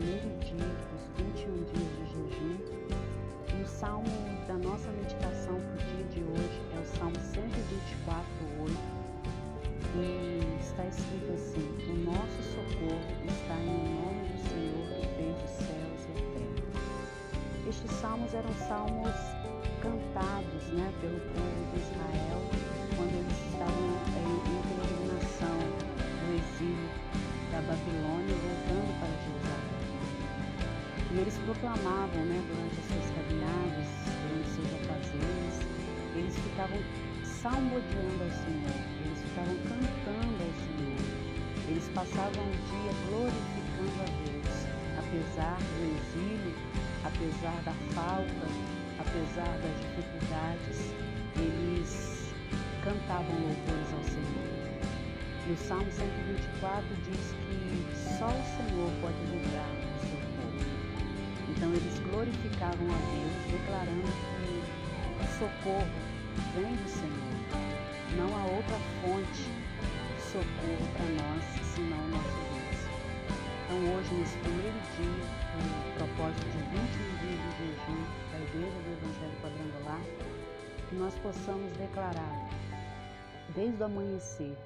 primeiro dia dos 21 dias de jejum. O salmo da nossa meditação para o dia de hoje é o Salmo 124, 8. E está escrito assim: O nosso socorro está em nome do Senhor que fez os céus e a terra. Estes salmos eram salmos cantados né, pelo povo de Israel quando eles estavam eh, em peregrinação no exílio da Babilônia, voltando e eles proclamavam, né, durante as suas caminhadas, durante seus afazeres, eles ficavam salmodiando ao Senhor, eles ficavam cantando ao Senhor, eles passavam o dia glorificando a Deus, apesar do exílio, apesar da falta, apesar das dificuldades, eles cantavam louvores ao Senhor. E o Salmo 124 diz que só o Senhor pode livrar então eles glorificavam a Deus, declarando que o socorro vem do Senhor. Não há outra fonte de socorro para nós senão o nosso Deus. Então hoje, nesse primeiro dia, o propósito de 21 dias de jejum da Igreja do Evangelho Quadrangular, que nós possamos declarar, desde o amanhecer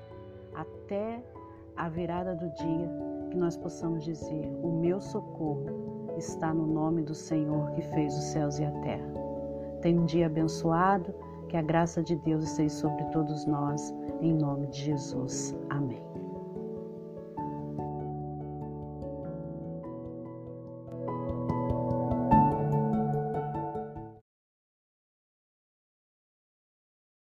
até a virada do dia, que nós possamos dizer: O meu socorro está no nome do Senhor que fez os céus e a terra. Tenha um dia abençoado, que a graça de Deus esteja sobre todos nós, em nome de Jesus. Amém.